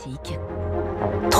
Classique.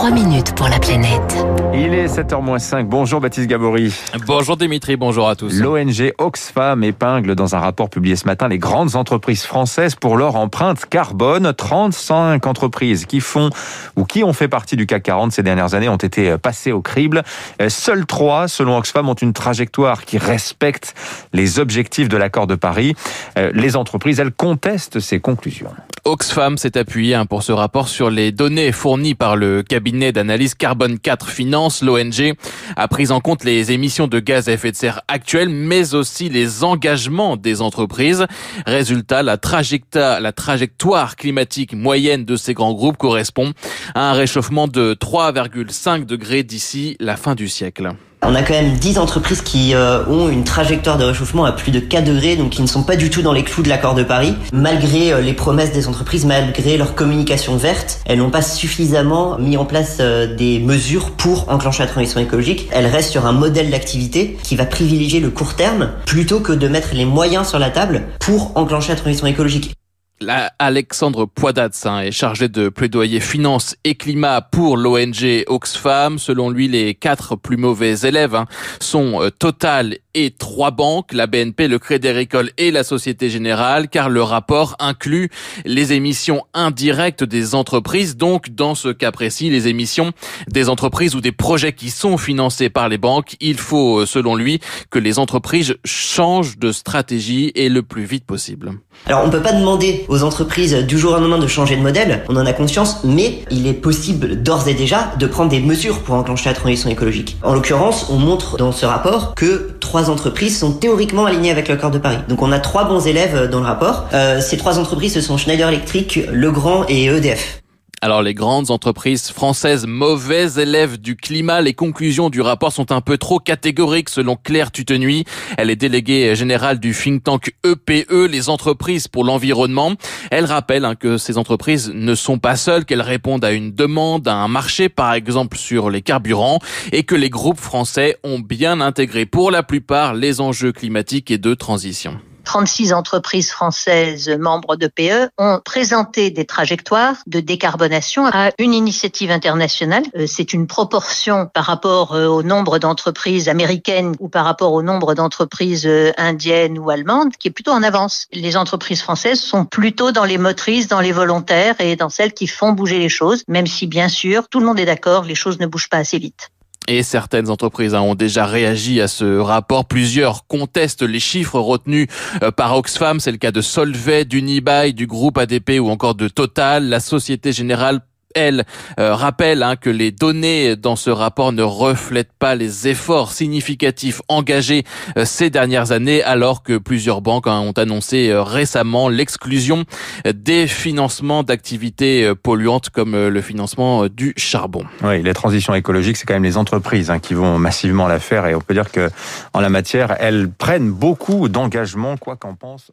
3 minutes pour la planète. Il est 7h05. Bonjour Baptiste Gabory. Bonjour Dimitri, bonjour à tous. L'ONG Oxfam épingle dans un rapport publié ce matin les grandes entreprises françaises pour leur empreinte carbone. 35 entreprises qui font ou qui ont fait partie du CAC 40 ces dernières années ont été passées au crible. Seules trois, selon Oxfam, ont une trajectoire qui respecte les objectifs de l'accord de Paris. Les entreprises, elles contestent ces conclusions. Oxfam s'est appuyé hein, pour ce rapport sur les données fournies par le cabinet d'analyse Carbone 4 Finance, l'ONG, a pris en compte les émissions de gaz à effet de serre actuelles, mais aussi les engagements des entreprises. Résultat, la trajectoire, la trajectoire climatique moyenne de ces grands groupes correspond à un réchauffement de 3,5 degrés d'ici la fin du siècle. On a quand même 10 entreprises qui euh, ont une trajectoire de réchauffement à plus de 4 degrés, donc qui ne sont pas du tout dans les clous de l'accord de Paris. Malgré euh, les promesses des entreprises, malgré leur communication verte, elles n'ont pas suffisamment mis en place euh, des mesures pour enclencher la transition écologique. Elles restent sur un modèle d'activité qui va privilégier le court terme plutôt que de mettre les moyens sur la table pour enclencher la transition écologique. La Alexandre Poidatz hein, est chargé de plaidoyer finance et climat pour l'ONG Oxfam. Selon lui, les quatre plus mauvais élèves hein, sont euh, Total et trois banques, la BNP, le Crédit Agricole et la Société Générale, car le rapport inclut les émissions indirectes des entreprises. Donc, dans ce cas précis, les émissions des entreprises ou des projets qui sont financés par les banques, il faut, euh, selon lui, que les entreprises changent de stratégie et le plus vite possible. Alors, on peut pas demander aux entreprises du jour au lendemain de changer de modèle, on en a conscience, mais il est possible d'ores et déjà de prendre des mesures pour enclencher la transition écologique. En l'occurrence, on montre dans ce rapport que trois entreprises sont théoriquement alignées avec l'accord de Paris. Donc on a trois bons élèves dans le rapport. Euh, ces trois entreprises, ce sont Schneider Electric, Legrand et EDF. Alors les grandes entreprises françaises mauvais élèves du climat, les conclusions du rapport sont un peu trop catégoriques selon Claire Tutenuy. Elle est déléguée générale du think tank EPE, e, les entreprises pour l'environnement. Elle rappelle hein, que ces entreprises ne sont pas seules, qu'elles répondent à une demande, à un marché par exemple sur les carburants et que les groupes français ont bien intégré pour la plupart les enjeux climatiques et de transition. 36 entreprises françaises membres de PE ont présenté des trajectoires de décarbonation à une initiative internationale. Euh, c'est une proportion par rapport euh, au nombre d'entreprises américaines ou par rapport au nombre d'entreprises euh, indiennes ou allemandes qui est plutôt en avance. Les entreprises françaises sont plutôt dans les motrices, dans les volontaires et dans celles qui font bouger les choses, même si bien sûr tout le monde est d'accord, les choses ne bougent pas assez vite. Et certaines entreprises hein, ont déjà réagi à ce rapport. Plusieurs contestent les chiffres retenus euh, par Oxfam. C'est le cas de Solvay, d'Unibail, du groupe ADP ou encore de Total. La Société Générale elle euh, rappelle hein, que les données dans ce rapport ne reflètent pas les efforts significatifs engagés euh, ces dernières années, alors que plusieurs banques hein, ont annoncé euh, récemment l'exclusion des financements d'activités polluantes comme le financement du charbon. Oui, les transitions écologiques, c'est quand même les entreprises hein, qui vont massivement la faire, et on peut dire que en la matière, elles prennent beaucoup d'engagement, quoi qu'en pense.